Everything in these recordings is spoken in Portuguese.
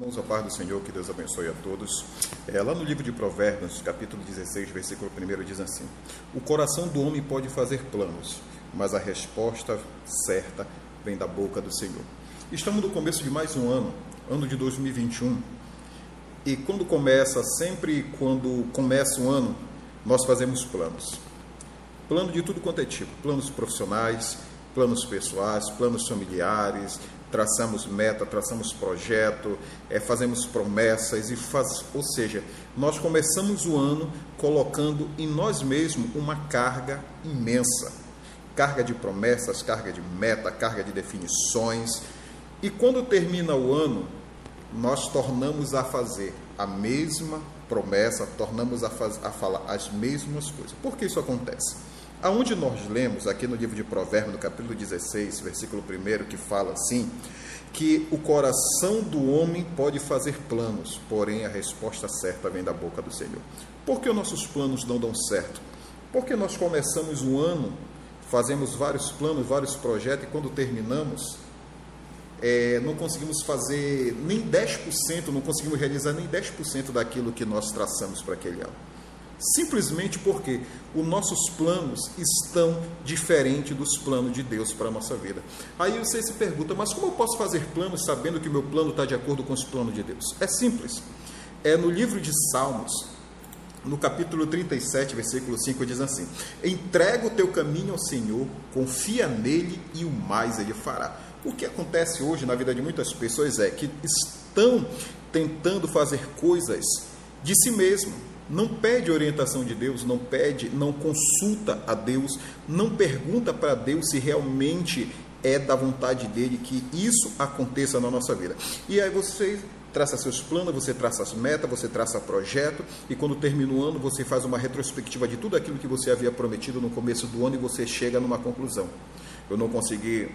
Irmãos, a paz do Senhor, que Deus abençoe a todos. É, lá no livro de Provérbios, capítulo 16, versículo 1, diz assim: O coração do homem pode fazer planos, mas a resposta certa vem da boca do Senhor. Estamos no começo de mais um ano, ano de 2021, e quando começa, sempre quando começa um ano, nós fazemos planos. Plano de tudo quanto é tipo: planos profissionais, planos pessoais, planos familiares, traçamos meta, traçamos projeto, é, fazemos promessas e faz, ou seja, nós começamos o ano colocando em nós mesmos uma carga imensa, carga de promessas, carga de meta, carga de definições. E quando termina o ano, nós tornamos a fazer a mesma promessa, tornamos a, faz, a falar as mesmas coisas. Por que isso acontece? Aonde nós lemos aqui no livro de Provérbios, no capítulo 16, versículo 1, que fala assim, que o coração do homem pode fazer planos, porém a resposta certa vem da boca do Senhor. Por que os nossos planos não dão certo? Porque nós começamos um ano, fazemos vários planos, vários projetos, e quando terminamos, é, não conseguimos fazer nem 10%, não conseguimos realizar nem 10% daquilo que nós traçamos para aquele ano. Simplesmente porque os nossos planos estão diferentes dos planos de Deus para a nossa vida. Aí você se pergunta, mas como eu posso fazer planos sabendo que o meu plano está de acordo com os planos de Deus? É simples. É no livro de Salmos, no capítulo 37, versículo 5, diz assim: Entrega o teu caminho ao Senhor, confia nele e o mais ele fará. O que acontece hoje na vida de muitas pessoas é que estão tentando fazer coisas de si mesmo não pede orientação de Deus, não pede, não consulta a Deus, não pergunta para Deus se realmente é da vontade dele que isso aconteça na nossa vida. E aí você traça seus planos, você traça as metas, você traça projeto e quando termina o ano você faz uma retrospectiva de tudo aquilo que você havia prometido no começo do ano e você chega numa conclusão. Eu não consegui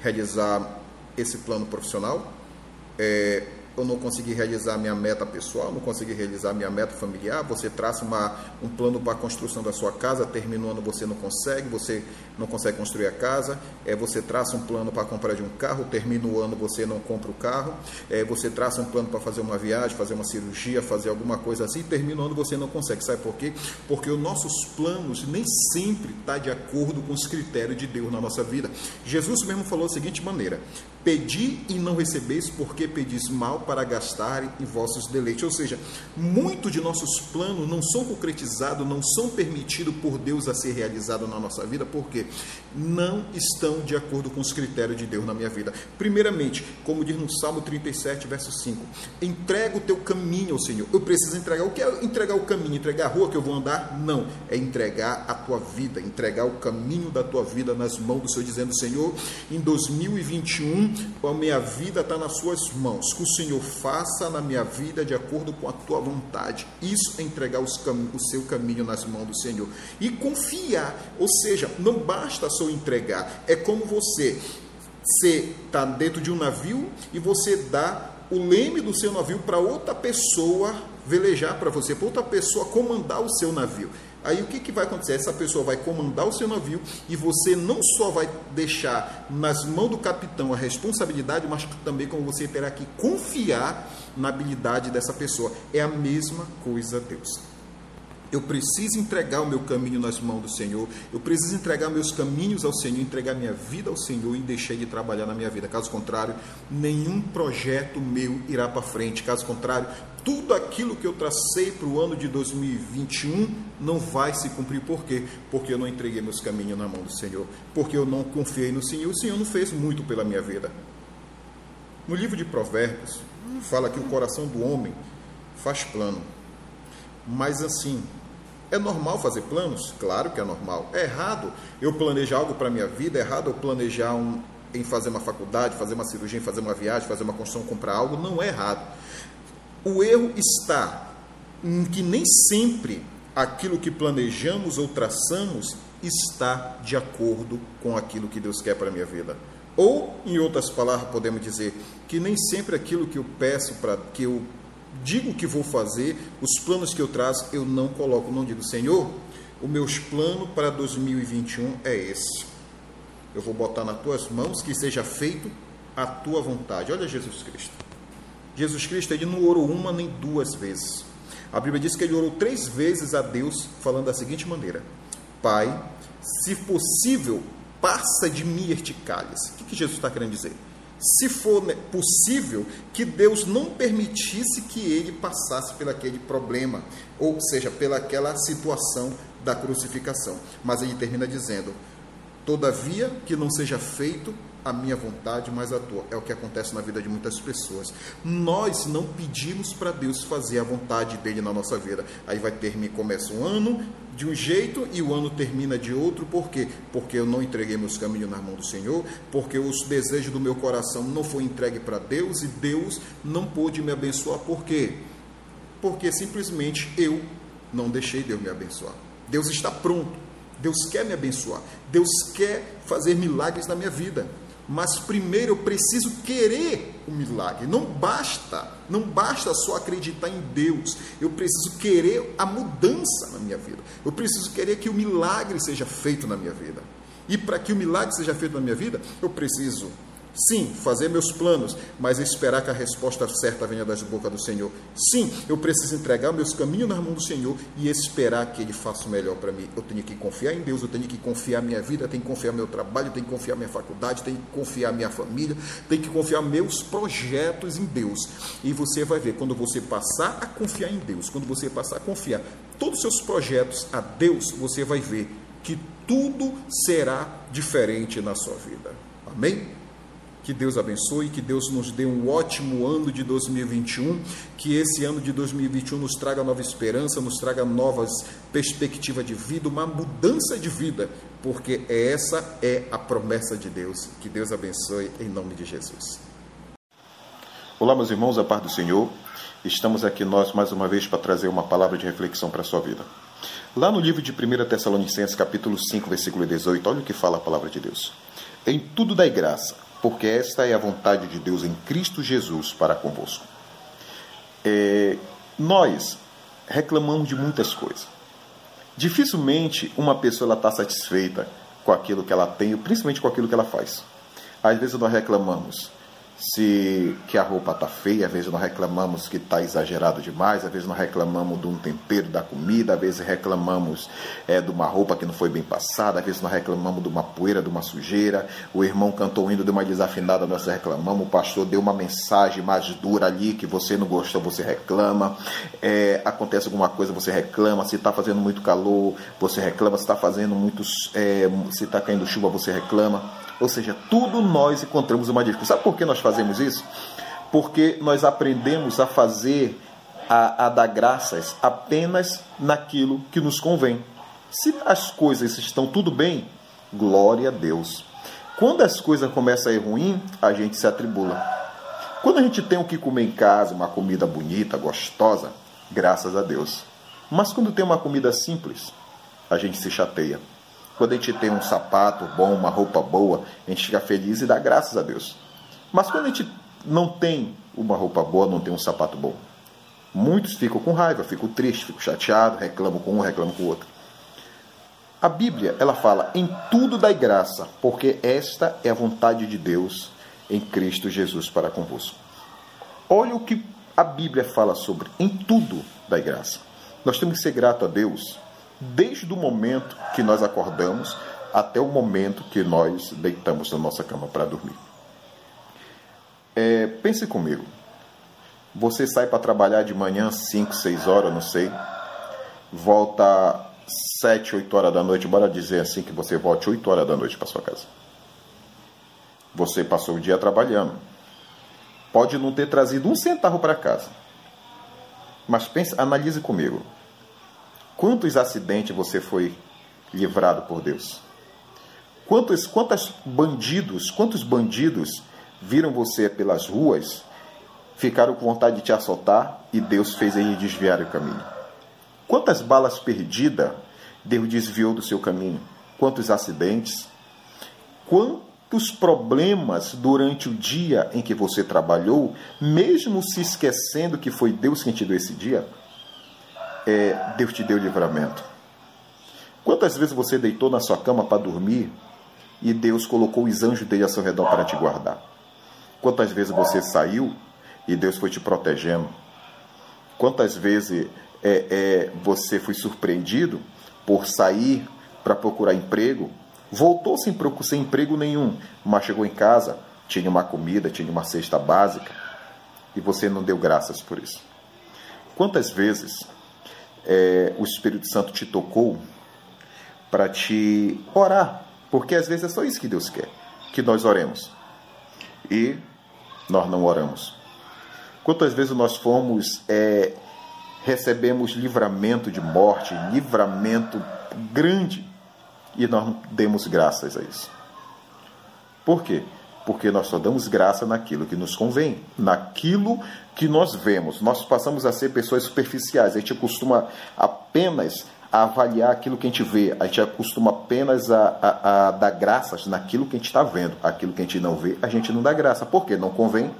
realizar esse plano profissional, é, eu não consegui realizar minha meta pessoal, não consegui realizar minha meta familiar, você traça uma, um plano para a construção da sua casa, termina o ano você não consegue, você não consegue construir a casa, é, você traça um plano para comprar de um carro, termina o ano você não compra o carro, é, você traça um plano para fazer uma viagem, fazer uma cirurgia, fazer alguma coisa assim, termina o ano você não consegue. Sabe por quê? Porque os nossos planos nem sempre estão tá de acordo com os critérios de Deus na nossa vida. Jesus mesmo falou da seguinte maneira: Pedi e não recebeis, porque pedis mal para gastar em vossos deleites. Ou seja, muito de nossos planos não são concretizados, não são permitidos por Deus a ser realizados na nossa vida, porque não estão de acordo com os critérios de Deus na minha vida. Primeiramente, como diz no Salmo 37, verso 5, entrega o teu caminho ao Senhor. Eu preciso entregar. O que é entregar o caminho? Entregar a rua que eu vou andar? Não. É entregar a tua vida, entregar o caminho da tua vida nas mãos do Senhor, dizendo, Senhor, em 2021 a minha vida está nas suas mãos. Que o Senhor faça na minha vida de acordo com a tua vontade. Isso é entregar o seu caminho nas mãos do Senhor. E confiar, ou seja, não basta entregar, é como você você está dentro de um navio e você dá o leme do seu navio para outra pessoa velejar para você, para outra pessoa comandar o seu navio. Aí o que, que vai acontecer? Essa pessoa vai comandar o seu navio e você não só vai deixar nas mãos do capitão a responsabilidade, mas também como você terá que confiar na habilidade dessa pessoa. É a mesma coisa Deus. Eu preciso entregar o meu caminho nas mãos do Senhor. Eu preciso entregar meus caminhos ao Senhor, entregar minha vida ao Senhor e deixar de trabalhar na minha vida. Caso contrário, nenhum projeto meu irá para frente. Caso contrário, tudo aquilo que eu tracei para o ano de 2021 não vai se cumprir. Por quê? Porque eu não entreguei meus caminhos na mão do Senhor. Porque eu não confiei no Senhor. O Senhor não fez muito pela minha vida. No livro de Provérbios, fala que o coração do homem faz plano. Mas assim, é normal fazer planos? Claro que é normal. É errado eu planejar algo para a minha vida? É errado eu planejar um, em fazer uma faculdade, fazer uma cirurgia, fazer uma viagem, fazer uma construção, comprar algo? Não é errado. O erro está em que nem sempre aquilo que planejamos ou traçamos está de acordo com aquilo que Deus quer para a minha vida. Ou, em outras palavras, podemos dizer que nem sempre aquilo que eu peço para que eu digo que vou fazer, os planos que eu traço, eu não coloco, não digo, Senhor, o meu plano para 2021 é esse. Eu vou botar nas tuas mãos que seja feito a tua vontade. Olha Jesus Cristo. Jesus Cristo ele não orou uma nem duas vezes. A Bíblia diz que ele orou três vezes a Deus, falando da seguinte maneira: Pai, se possível, passa de mim este cálice. O que, que Jesus está querendo dizer? Se for possível, que Deus não permitisse que ele passasse pelo aquele problema, ou seja, pelaquela situação da crucificação. Mas ele termina dizendo: Todavia, que não seja feito a minha vontade, mas a tua. É o que acontece na vida de muitas pessoas. Nós não pedimos para Deus fazer a vontade dele na nossa vida. Aí vai terminar, começa um ano de um jeito e o ano termina de outro. Por quê? Porque eu não entreguei meus caminhos na mão do Senhor, porque os desejos do meu coração não foi entregue para Deus e Deus não pôde me abençoar. Por quê? Porque simplesmente eu não deixei Deus me abençoar. Deus está pronto. Deus quer me abençoar. Deus quer fazer milagres na minha vida mas primeiro eu preciso querer o milagre. Não basta, não basta só acreditar em Deus. Eu preciso querer a mudança na minha vida. Eu preciso querer que o milagre seja feito na minha vida. E para que o milagre seja feito na minha vida, eu preciso Sim, fazer meus planos, mas esperar que a resposta certa venha das bocas do Senhor. Sim, eu preciso entregar meus caminhos nas mãos do Senhor e esperar que Ele faça o melhor para mim. Eu tenho que confiar em Deus, eu tenho que confiar minha vida, tenho que confiar meu trabalho, tenho que confiar minha faculdade, tenho que confiar minha família, tenho que confiar meus projetos em Deus. E você vai ver, quando você passar a confiar em Deus, quando você passar a confiar todos os seus projetos a Deus, você vai ver que tudo será diferente na sua vida. Amém? Que Deus abençoe, que Deus nos dê um ótimo ano de 2021, que esse ano de 2021 nos traga nova esperança, nos traga novas perspectivas de vida, uma mudança de vida, porque essa é a promessa de Deus. Que Deus abençoe em nome de Jesus. Olá, meus irmãos, a paz do Senhor. Estamos aqui nós mais uma vez para trazer uma palavra de reflexão para a sua vida. Lá no livro de 1 Tessalonicenses, capítulo 5, versículo 18, olha o que fala a palavra de Deus. Em tudo dai graça, porque esta é a vontade de Deus em Cristo Jesus para convosco. É, nós reclamamos de muitas coisas. Dificilmente uma pessoa está satisfeita com aquilo que ela tem, principalmente com aquilo que ela faz. Às vezes nós reclamamos se que a roupa está feia, às vezes nós reclamamos que está exagerado demais, às vezes nós reclamamos de um tempero da comida, às vezes reclamamos é, de uma roupa que não foi bem passada, às vezes nós reclamamos de uma poeira, de uma sujeira, o irmão cantou indo de uma desafinada, nós reclamamos, o pastor deu uma mensagem mais dura ali que você não gostou, você reclama, é, acontece alguma coisa, você reclama, se está fazendo muito calor, você reclama, se está fazendo muitos, é, se está caindo chuva, você reclama. Ou seja, tudo nós encontramos uma dificuldade. Sabe por que nós fazemos isso? Porque nós aprendemos a fazer, a, a dar graças apenas naquilo que nos convém. Se as coisas estão tudo bem, glória a Deus. Quando as coisas começam a ir ruim, a gente se atribula. Quando a gente tem o que comer em casa, uma comida bonita, gostosa, graças a Deus. Mas quando tem uma comida simples, a gente se chateia. Quando a gente tem um sapato bom, uma roupa boa, a gente fica feliz e dá graças a Deus. Mas quando a gente não tem uma roupa boa, não tem um sapato bom, muitos ficam com raiva, ficam tristes, ficam chateados, reclamam com um, reclamam com o outro. A Bíblia, ela fala em tudo dai graça, porque esta é a vontade de Deus em Cristo Jesus para convosco. Olha o que a Bíblia fala sobre em tudo dai graça. Nós temos que ser grato a Deus desde o momento que nós acordamos até o momento que nós deitamos na nossa cama para dormir. É, pense comigo. Você sai para trabalhar de manhã 5, 6 horas, não sei. Volta 7, 8 horas da noite. Bora dizer assim que você volte 8 horas da noite para sua casa. Você passou o dia trabalhando. Pode não ter trazido um centavo para casa. Mas pense, analise comigo. Quantos acidentes você foi livrado por Deus? Quantos, quantos bandidos, quantos bandidos viram você pelas ruas, ficaram com vontade de te assaltar e Deus fez ele desviar o caminho? Quantas balas perdidas Deus desviou do seu caminho? Quantos acidentes? Quantos problemas durante o dia em que você trabalhou, mesmo se esquecendo que foi Deus quem te deu esse dia? É, Deus te deu livramento. Quantas vezes você deitou na sua cama para dormir e Deus colocou os anjos dele ao seu redor para te guardar? Quantas vezes você saiu e Deus foi te protegendo? Quantas vezes é, é, você foi surpreendido por sair para procurar emprego, voltou sem, sem emprego nenhum, mas chegou em casa, tinha uma comida, tinha uma cesta básica, e você não deu graças por isso? Quantas vezes é, o Espírito Santo te tocou para te orar? Porque às vezes é só isso que Deus quer, que nós oremos. E nós não oramos. Quantas vezes nós fomos, é, recebemos livramento de morte, livramento grande, e nós não demos graças a isso. Por quê? Porque nós só damos graça naquilo que nos convém, naquilo que nós vemos. Nós passamos a ser pessoas superficiais. A gente costuma apenas avaliar aquilo que a gente vê. A gente acostuma apenas a, a, a dar graças naquilo que a gente está vendo. Aquilo que a gente não vê, a gente não dá graça. Por quê? Não convém.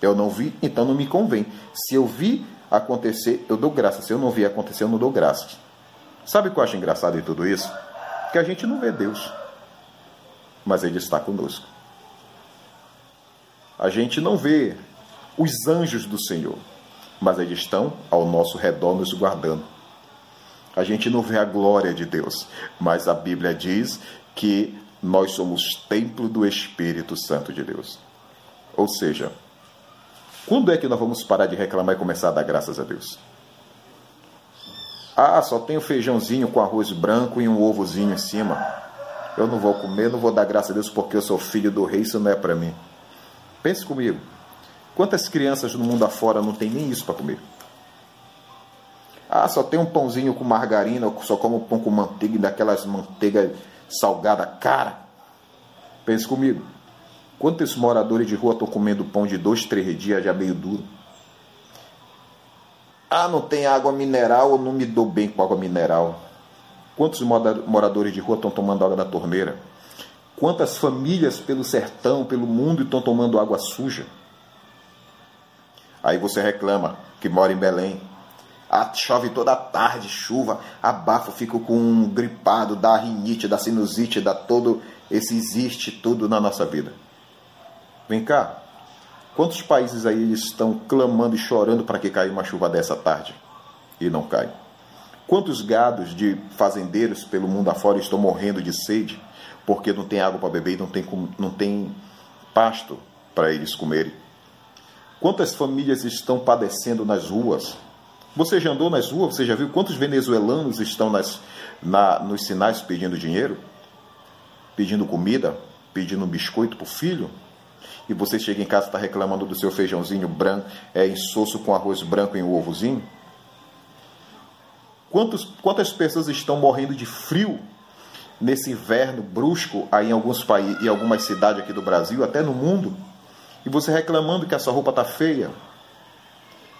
Eu não vi, então não me convém. Se eu vi acontecer, eu dou graça. Se eu não vi acontecer, eu não dou graças. Sabe o que eu acho engraçado em tudo isso? Que a gente não vê Deus, mas Ele está conosco. A gente não vê os anjos do Senhor, mas eles estão ao nosso redor nos guardando. A gente não vê a glória de Deus, mas a Bíblia diz que nós somos templo do Espírito Santo de Deus. Ou seja, quando é que nós vamos parar de reclamar e começar a dar graças a Deus? Ah, só tenho feijãozinho com arroz branco e um ovozinho em cima. Eu não vou comer, não vou dar graças a Deus porque eu sou filho do rei, isso não é para mim. Pense comigo. Quantas crianças no mundo afora não tem nem isso para comer? Ah, só tem um pãozinho com margarina, ou só como pão com manteiga, daquelas manteiga salgada cara. Pense comigo. Quantos moradores de rua estão comendo pão de dois, três dias já meio duro? Ah, não tem água mineral, eu não me dou bem com água mineral. Quantos moradores de rua estão tomando água da torneira? Quantas famílias pelo sertão, pelo mundo estão tomando água suja? Aí você reclama que mora em Belém. Ah, chove toda tarde, chuva, abafa, fico com um gripado, dá rinite, dá sinusite, dá todo esse existe tudo na nossa vida. Vem cá. Quantos países aí estão clamando e chorando para que caia uma chuva dessa tarde e não cai? Quantos gados de fazendeiros pelo mundo afora estão morrendo de sede porque não tem água para beber e não tem, não tem pasto para eles comerem. Quantas famílias estão padecendo nas ruas? Você já andou nas ruas? Você já viu quantos venezuelanos estão nas, na, nos sinais pedindo dinheiro? Pedindo comida? Pedindo um biscoito para o filho? E você chega em casa e está reclamando do seu feijãozinho branco, é insosso com arroz branco e um ovozinho? Quantos, quantas pessoas estão morrendo de frio nesse inverno brusco aí em alguns países, em algumas cidades aqui do Brasil, até no mundo, e você reclamando que a sua roupa tá feia,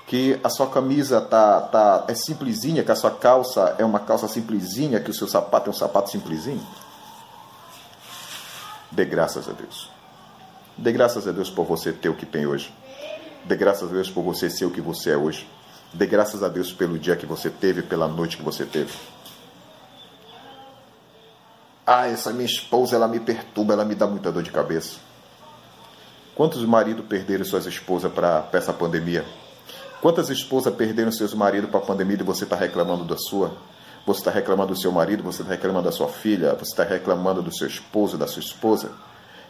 que a sua camisa tá, tá é simplesinha, que a sua calça é uma calça simplesinha, que o seu sapato é um sapato simplesinho. Dê graças a Deus. Dê graças a Deus por você ter o que tem hoje. Dê graças a Deus por você ser o que você é hoje. Dê graças a Deus pelo dia que você teve, pela noite que você teve. Ah, essa minha esposa, ela me perturba, ela me dá muita dor de cabeça. Quantos maridos perderam suas esposas para essa pandemia? Quantas esposas perderam seus maridos para a pandemia e você está reclamando da sua? Você está reclamando do seu marido, você está reclamando da sua filha, você está reclamando do seu esposo, da sua esposa.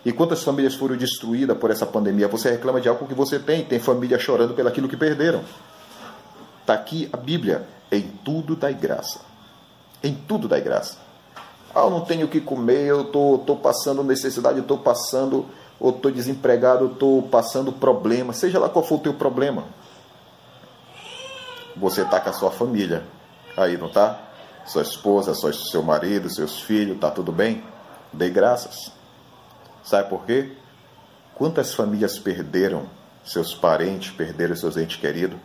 E quantas famílias foram destruídas por essa pandemia? Você reclama de algo que você tem, tem família chorando pelaquilo que perderam. Está aqui a Bíblia. Em tudo dai graça. Em tudo dai graça. Ah, eu não tenho o que comer, eu tô, tô passando necessidade, eu tô passando, ou tô desempregado, eu tô passando problema, seja lá qual for o teu problema. Você tá com a sua família. Aí, não tá? Sua esposa, seu marido, seus filhos, tá tudo bem? Dê graças. Sabe por quê? Quantas famílias perderam seus parentes, perderam seus entes queridos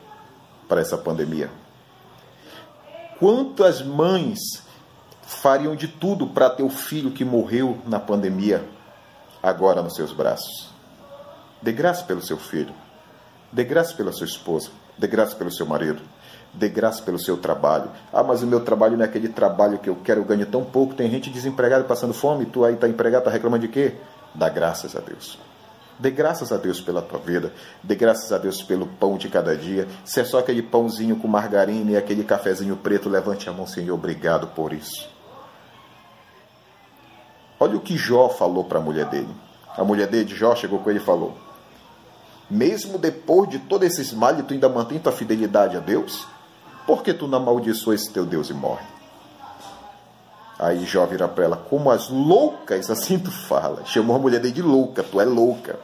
para essa pandemia? Quantas mães fariam de tudo para ter o filho que morreu na pandemia agora nos seus braços. Dê graça pelo seu filho, dê graça pela sua esposa, dê graça pelo seu marido, dê graça pelo seu trabalho. Ah, mas o meu trabalho não é aquele trabalho que eu quero, eu ganho tão pouco. Tem gente desempregada passando fome, tu aí está empregado, está reclamando de quê? Dá graças a Deus. Dê graças a Deus pela tua vida, dê graças a Deus pelo pão de cada dia. Se é só aquele pãozinho com margarina e aquele cafezinho preto, levante a mão, Senhor, obrigado por isso. Olha o que Jó falou para a mulher dele. A mulher dele, de Jó, chegou com ele e falou: Mesmo depois de todo esse mal, tu ainda mantém tua fidelidade a Deus? Por que tu não amaldiçoa esse teu Deus e morre? Aí Jó vira para ela, como as loucas, assim tu fala. Chamou a mulher dele de louca, tu é louca.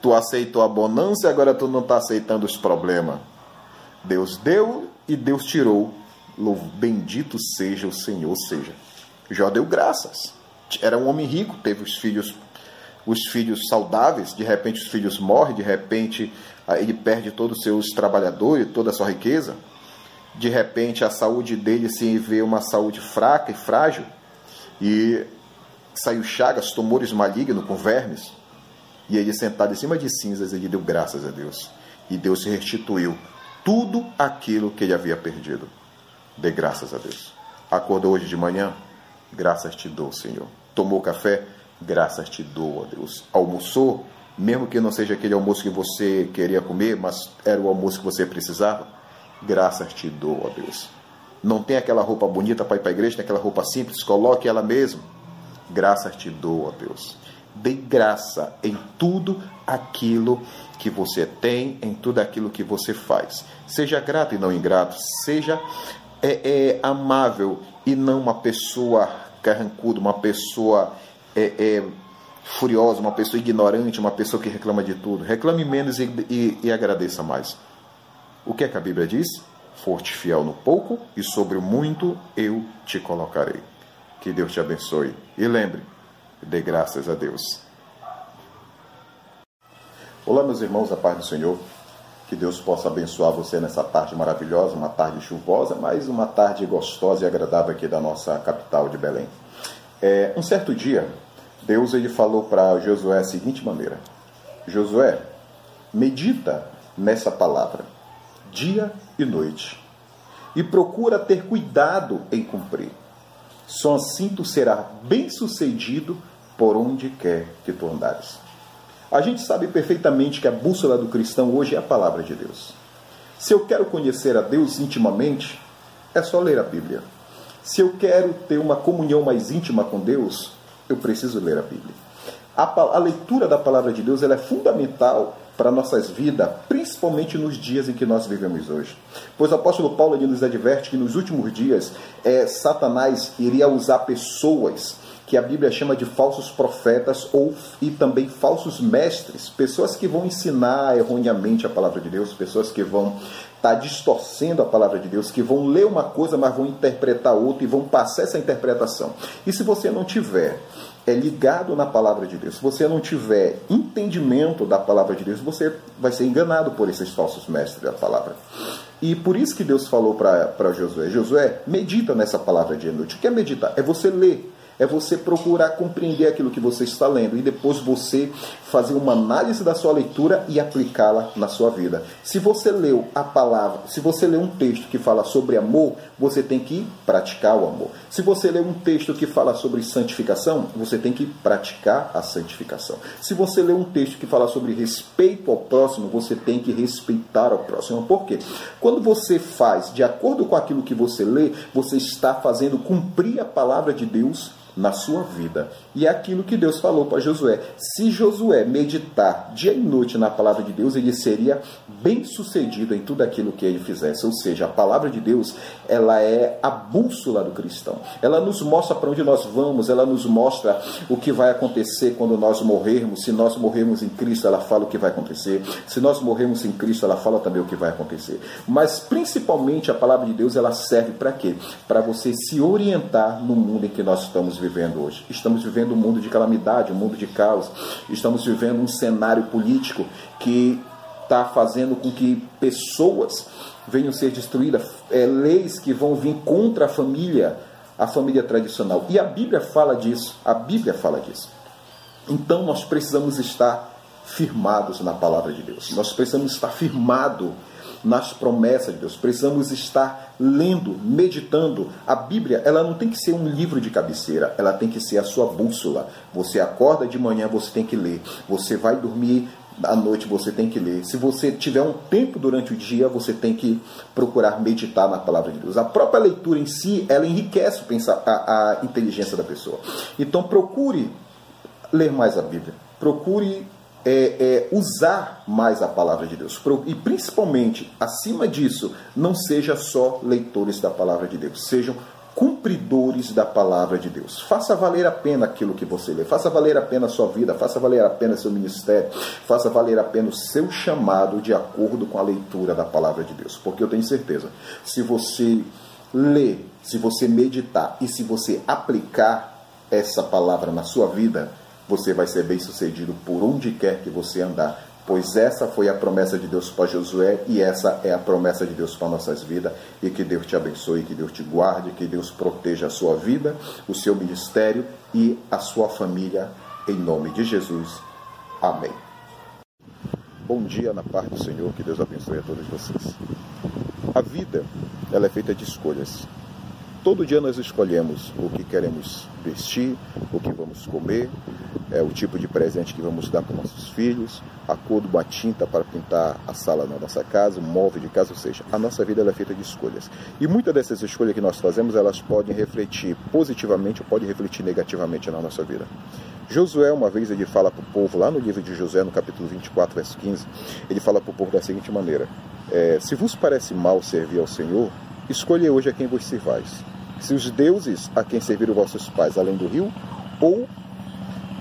Tu aceitou a bonança e agora tu não está aceitando os problemas. Deus deu e Deus tirou. Bendito seja o Senhor. Seja, Jó deu graças. Era um homem rico, teve os filhos, os filhos saudáveis, de repente os filhos morrem, de repente ele perde todos os seus trabalhadores, toda a sua riqueza de repente a saúde dele se vê uma saúde fraca e frágil, e saiu chagas, tumores malignos com vermes, e ele sentado em cima de cinzas, ele deu graças a Deus. E Deus restituiu tudo aquilo que ele havia perdido. Dê graças a Deus. Acordou hoje de manhã? Graças te dou, Senhor. Tomou café? Graças te dou, a Deus. Almoçou? Mesmo que não seja aquele almoço que você queria comer, mas era o almoço que você precisava? graças te dou, ó Deus. Não tem aquela roupa bonita para ir para a igreja, tem aquela roupa simples, coloque ela mesmo. Graças te dou, ó Deus. Dê graça em tudo aquilo que você tem, em tudo aquilo que você faz. Seja grato e não ingrato, seja é, é, amável e não uma pessoa carrancuda, uma pessoa é, é, furiosa, uma pessoa ignorante, uma pessoa que reclama de tudo. Reclame menos e, e, e agradeça mais. O que é que a Bíblia diz? Forte fiel no pouco e sobre o muito eu te colocarei. Que Deus te abençoe. E lembre, dê graças a Deus. Olá, meus irmãos, a paz do Senhor. Que Deus possa abençoar você nessa tarde maravilhosa, uma tarde chuvosa, mas uma tarde gostosa e agradável aqui da nossa capital de Belém. É, um certo dia, Deus ele falou para Josué a seguinte maneira: Josué, medita nessa palavra dia e noite, e procura ter cuidado em cumprir. Só assim tu serás bem-sucedido por onde quer que tu andares. A gente sabe perfeitamente que a bússola do cristão hoje é a palavra de Deus. Se eu quero conhecer a Deus intimamente, é só ler a Bíblia. Se eu quero ter uma comunhão mais íntima com Deus, eu preciso ler a Bíblia. A, a leitura da palavra de Deus ela é fundamental para nossas vidas, principalmente nos dias em que nós vivemos hoje. Pois o apóstolo Paulo nos adverte que nos últimos dias é, Satanás iria usar pessoas que a Bíblia chama de falsos profetas ou e também falsos mestres, pessoas que vão ensinar erroneamente a palavra de Deus, pessoas que vão estar tá distorcendo a palavra de Deus, que vão ler uma coisa, mas vão interpretar outra e vão passar essa interpretação. E se você não tiver é ligado na palavra de Deus, se você não tiver entendimento da palavra de Deus, você vai ser enganado por esses falsos mestres da palavra. E por isso que Deus falou para Josué: Josué, medita nessa palavra de noite. O que é meditar? É você ler é você procurar compreender aquilo que você está lendo e depois você fazer uma análise da sua leitura e aplicá-la na sua vida. Se você leu a palavra, se você leu um texto que fala sobre amor, você tem que praticar o amor. Se você leu um texto que fala sobre santificação, você tem que praticar a santificação. Se você leu um texto que fala sobre respeito ao próximo, você tem que respeitar ao próximo. Por quê? Quando você faz de acordo com aquilo que você lê, você está fazendo cumprir a palavra de Deus na sua vida. E é aquilo que Deus falou para Josué. Se Josué meditar dia e noite na palavra de Deus, ele seria bem sucedido em tudo aquilo que ele fizesse. Ou seja, a palavra de Deus, ela é a bússola do cristão. Ela nos mostra para onde nós vamos, ela nos mostra o que vai acontecer quando nós morrermos. Se nós morrermos em Cristo, ela fala o que vai acontecer. Se nós morrermos em Cristo, ela fala também o que vai acontecer. Mas principalmente a palavra de Deus, ela serve para quê? Para você se orientar no mundo em que nós estamos vivendo hoje. Estamos vivendo um mundo de calamidade, um mundo de caos. Estamos vivendo um cenário político que está fazendo com que pessoas venham ser destruídas, é, leis que vão vir contra a família, a família tradicional. E a Bíblia fala disso. A Bíblia fala disso. Então nós precisamos estar firmados na palavra de Deus. Nós precisamos estar firmados nas promessas de Deus. Precisamos estar lendo, meditando. A Bíblia, ela não tem que ser um livro de cabeceira, ela tem que ser a sua bússola. Você acorda de manhã, você tem que ler. Você vai dormir à noite você tem que ler. Se você tiver um tempo durante o dia, você tem que procurar meditar na palavra de Deus. A própria leitura em si, ela enriquece a, a inteligência da pessoa. Então procure ler mais a Bíblia. Procure é, é, usar mais a palavra de Deus. E principalmente, acima disso, não seja só leitores da palavra de Deus, sejam cumpridores da palavra de Deus. Faça valer a pena aquilo que você lê, faça valer a pena a sua vida, faça valer a pena seu ministério, faça valer a pena o seu chamado de acordo com a leitura da palavra de Deus. Porque eu tenho certeza, se você ler, se você meditar e se você aplicar essa palavra na sua vida, você vai ser bem sucedido por onde quer que você andar, pois essa foi a promessa de Deus para Josué e essa é a promessa de Deus para nossas vidas. E que Deus te abençoe, que Deus te guarde, que Deus proteja a sua vida, o seu ministério e a sua família, em nome de Jesus. Amém. Bom dia na paz do Senhor, que Deus abençoe a todos vocês. A vida, ela é feita de escolhas. Todo dia nós escolhemos o que queremos vestir, o que vamos comer, é, o tipo de presente que vamos dar para nossos filhos, a cor de uma tinta para pintar a sala na nossa casa, o móvel de casa, ou seja, a nossa vida é feita de escolhas. E muitas dessas escolhas que nós fazemos, elas podem refletir positivamente ou podem refletir negativamente na nossa vida. Josué, uma vez, ele fala para o povo, lá no livro de Josué, no capítulo 24, verso 15, ele fala para o povo da seguinte maneira: é, Se vos parece mal servir ao Senhor, escolhe hoje a quem vos servais se os deuses a quem serviram vossos pais além do rio, ou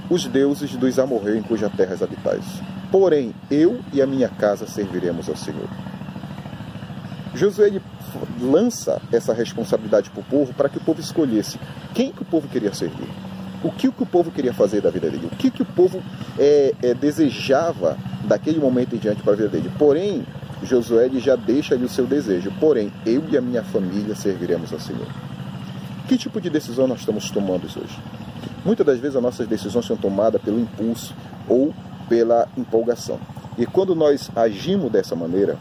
os deuses dos amorreus em cuja terras habitais. Porém, eu e a minha casa serviremos ao Senhor. Josué ele lança essa responsabilidade para o povo para que o povo escolhesse quem que o povo queria servir, o que, que o povo queria fazer da vida dele, o que, que o povo é, é, desejava daquele momento em diante para a vida dele. Porém, Josué já deixa ali o seu desejo. Porém, eu e a minha família serviremos ao Senhor. Que tipo de decisão nós estamos tomando hoje? Muitas das vezes as nossas decisões são tomadas pelo impulso ou pela empolgação. E quando nós agimos dessa maneira,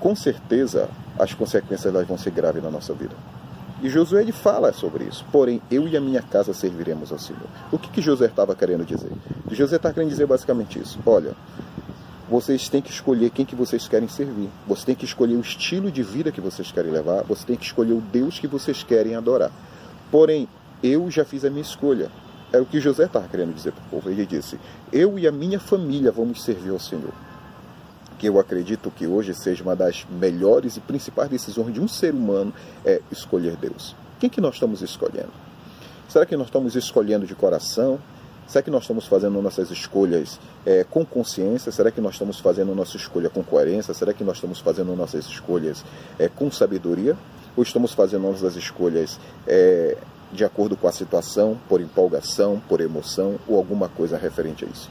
com certeza as consequências elas vão ser graves na nossa vida. E Josué ele fala sobre isso. Porém, eu e a minha casa serviremos ao Senhor. O que, que Josué estava querendo dizer? Josué está querendo dizer basicamente isso. Olha, vocês têm que escolher quem que vocês querem servir. Você tem que escolher o estilo de vida que vocês querem levar. Você tem que escolher o Deus que vocês querem adorar. Porém, eu já fiz a minha escolha. É o que José estava querendo dizer para o povo. Ele disse: Eu e a minha família vamos servir ao Senhor. Que eu acredito que hoje seja uma das melhores e principais decisões de um ser humano é escolher Deus. Quem que nós estamos escolhendo? Será que nós estamos escolhendo de coração? Será que nós estamos fazendo nossas escolhas é, com consciência? Será que nós estamos fazendo nossa escolha com coerência? Será que nós estamos fazendo nossas escolhas é, com sabedoria? Ou estamos fazendo nossas escolhas é, de acordo com a situação, por empolgação, por emoção ou alguma coisa referente a isso?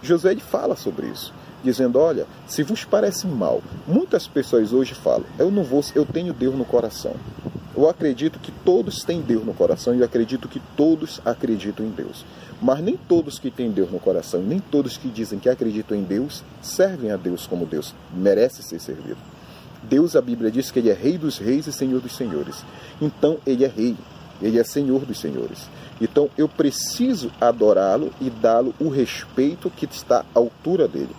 José fala sobre isso, dizendo: Olha, se vos parece mal, muitas pessoas hoje falam: Eu não vou, eu tenho Deus no coração. Eu acredito que todos têm Deus no coração e eu acredito que todos acreditam em Deus. Mas nem todos que têm Deus no coração, nem todos que dizem que acreditam em Deus, servem a Deus como Deus merece ser servido. Deus, a Bíblia diz que Ele é Rei dos Reis e Senhor dos Senhores. Então, Ele é Rei, Ele é Senhor dos Senhores. Então, eu preciso adorá-lo e dá-lo o respeito que está à altura dele.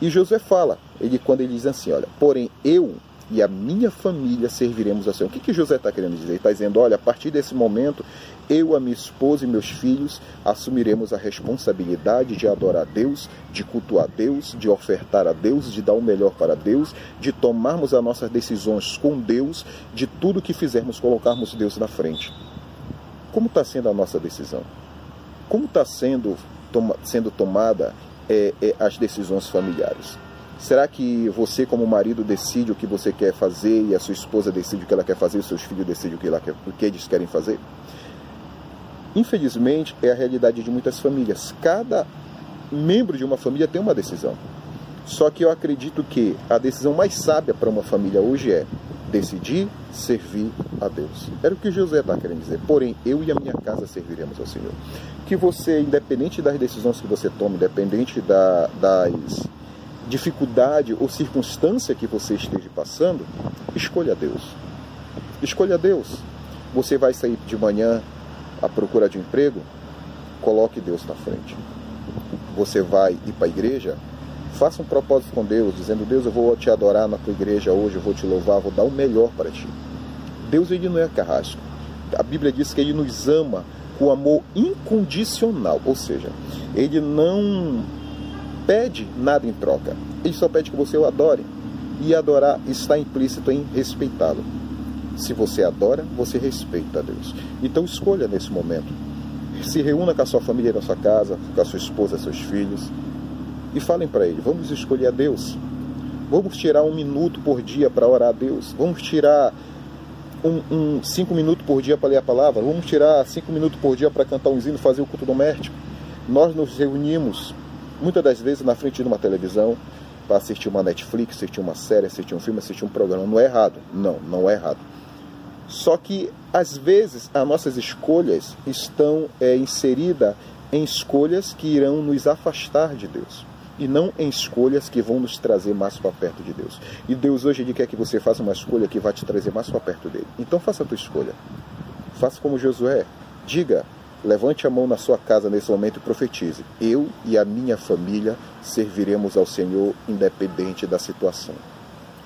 E José fala, ele quando ele diz assim, olha, porém eu e a minha família serviremos ao Senhor. O que, que José está querendo dizer? Ele está dizendo, olha, a partir desse momento, eu, a minha esposa e meus filhos assumiremos a responsabilidade de adorar a Deus, de cultuar a Deus, de ofertar a Deus, de dar o melhor para Deus, de tomarmos as nossas decisões com Deus, de tudo que fizermos colocarmos Deus na frente. Como está sendo a nossa decisão? Como está sendo, toma, sendo tomada é, é, as decisões familiares? Será que você, como marido, decide o que você quer fazer e a sua esposa decide o que ela quer fazer os seus filhos decidem o que, ela quer, o que eles querem fazer? Infelizmente, é a realidade de muitas famílias. Cada membro de uma família tem uma decisão. Só que eu acredito que a decisão mais sábia para uma família hoje é decidir servir a Deus. Era o que José está querendo dizer. Porém, eu e a minha casa serviremos ao Senhor. Que você, independente das decisões que você tome, independente da, das dificuldade ou circunstância que você esteja passando, escolha Deus. Escolha Deus. Você vai sair de manhã à procura de emprego? Coloque Deus na frente. Você vai ir para a igreja? Faça um propósito com Deus, dizendo: Deus, eu vou te adorar na tua igreja hoje, eu vou te louvar, vou dar o melhor para ti. Deus ele não é carrasco. A Bíblia diz que ele nos ama com amor incondicional, ou seja, ele não pede nada em troca. Ele só pede que você o adore. E adorar está implícito em respeitá-lo. Se você adora, você respeita a Deus. Então escolha nesse momento. Se reúna com a sua família na sua casa, com a sua esposa, seus filhos, e falem para ele: vamos escolher a Deus. Vamos tirar um minuto por dia para orar a Deus. Vamos tirar um, um, cinco minutos por dia para ler a palavra. Vamos tirar cinco minutos por dia para cantar um hino, fazer o culto doméstico. Nós nos reunimos muitas das vezes na frente de uma televisão para assistir uma Netflix, assistir uma série, assistir um filme, assistir um programa. Não é errado. Não, não é errado. Só que às vezes as nossas escolhas estão é, inseridas em escolhas que irão nos afastar de Deus e não em escolhas que vão nos trazer mais para perto de Deus. E Deus hoje quer que você faça uma escolha que vai te trazer mais para perto dele. Então faça a tua escolha. Faça como Josué. Diga, levante a mão na sua casa nesse momento e profetize: Eu e a minha família serviremos ao Senhor independente da situação.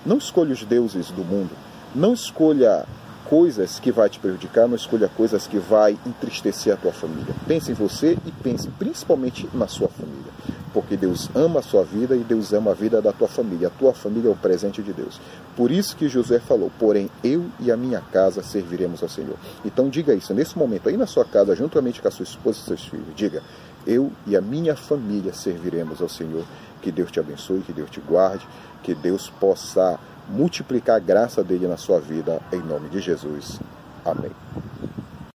Não escolha os deuses do mundo. Não escolha coisas que vai te prejudicar, não escolha coisas que vai entristecer a tua família. Pense em você e pense principalmente na sua família porque Deus ama a sua vida e Deus ama a vida da tua família. A tua família é o presente de Deus. Por isso que Josué falou: Porém, eu e a minha casa serviremos ao Senhor. Então, diga isso nesse momento, aí na sua casa, juntamente com a sua esposa e seus filhos. Diga: Eu e a minha família serviremos ao Senhor. Que Deus te abençoe, que Deus te guarde, que Deus possa multiplicar a graça dele na sua vida, em nome de Jesus. Amém.